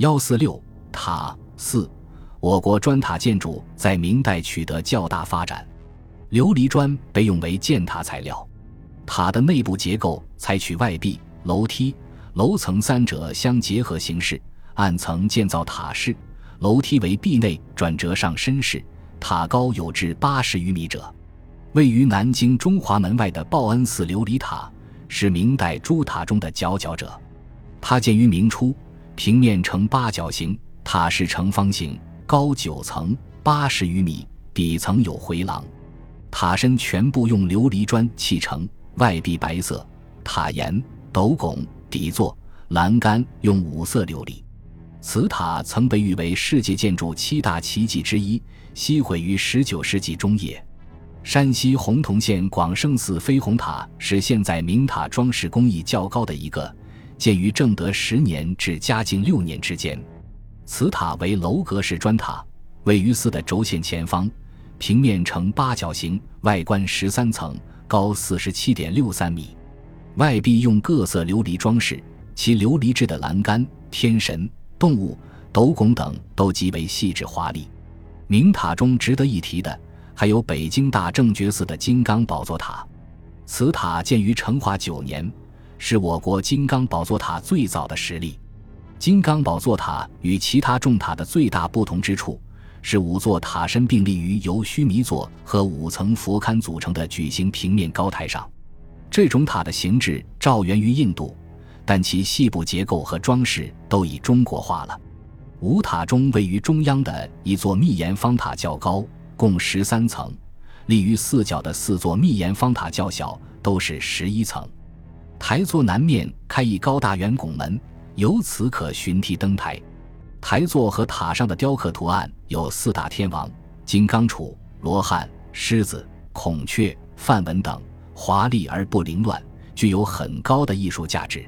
幺四六塔四，我国砖塔建筑在明代取得较大发展，琉璃砖被用为建塔材料。塔的内部结构采取外壁、楼梯、楼层三者相结合形式，按层建造塔式。楼梯为壁内转折上身式，塔高有至八十余米者。位于南京中华门外的报恩寺琉璃塔是明代诸塔中的佼佼者。它建于明初，平面呈八角形，塔式呈方形，高九层，八十余米，底层有回廊。塔身全部用琉璃砖砌成。外壁白色，塔檐、斗拱、底座、栏杆用五色琉璃。此塔曾被誉为世界建筑七大奇迹之一，西毁于十九世纪中叶。山西洪洞县广胜寺飞虹塔是现在明塔装饰工艺较高的一个，建于正德十年至嘉靖六年之间。此塔为楼阁式砖塔，位于寺的轴线前方，平面呈八角形，外观十三层。高四十七点六三米，外壁用各色琉璃装饰，其琉璃制的栏杆、天神、动物、斗拱等都极为细致华丽。明塔中值得一提的，还有北京大正觉寺的金刚宝座塔。此塔建于成化九年，是我国金刚宝座塔最早的实例。金刚宝座塔与其他重塔的最大不同之处。是五座塔身并立于由须弥座和五层佛龛组成的矩形平面高台上。这种塔的形制照源于印度，但其细部结构和装饰都已中国化了。五塔中位于中央的一座密檐方塔较高，共十三层；立于四角的四座密檐方塔较小，都是十一层。台座南面开一高大圆拱门，由此可寻梯登台。台座和塔上的雕刻图案有四大天王、金刚杵、罗汉、狮子、孔雀、梵文等，华丽而不凌乱，具有很高的艺术价值。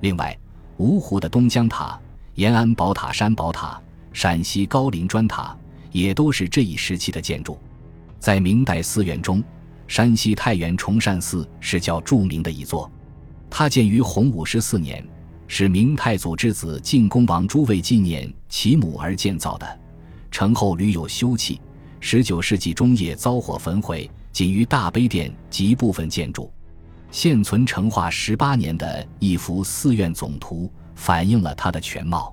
另外，芜湖的东江塔、延安宝塔山宝塔、陕西高陵砖塔也都是这一时期的建筑。在明代寺院中，山西太原崇善寺是较著名的一座，它建于洪武十四年。是明太祖之子晋恭王朱为纪念其母而建造的，城后屡有修葺。十九世纪中叶遭火焚毁，仅余大悲殿及部分建筑。现存成化十八年的一幅寺院总图，反映了它的全貌。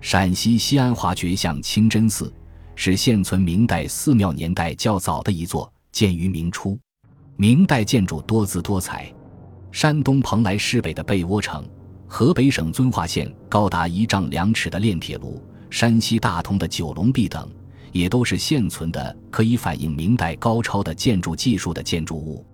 陕西西安华觉巷清真寺是现存明代寺庙年代较早的一座，建于明初。明代建筑多姿多彩。山东蓬莱市北的被窝城。河北省遵化县高达一丈两尺的炼铁炉，山西大同的九龙壁等，也都是现存的可以反映明代高超的建筑技术的建筑物。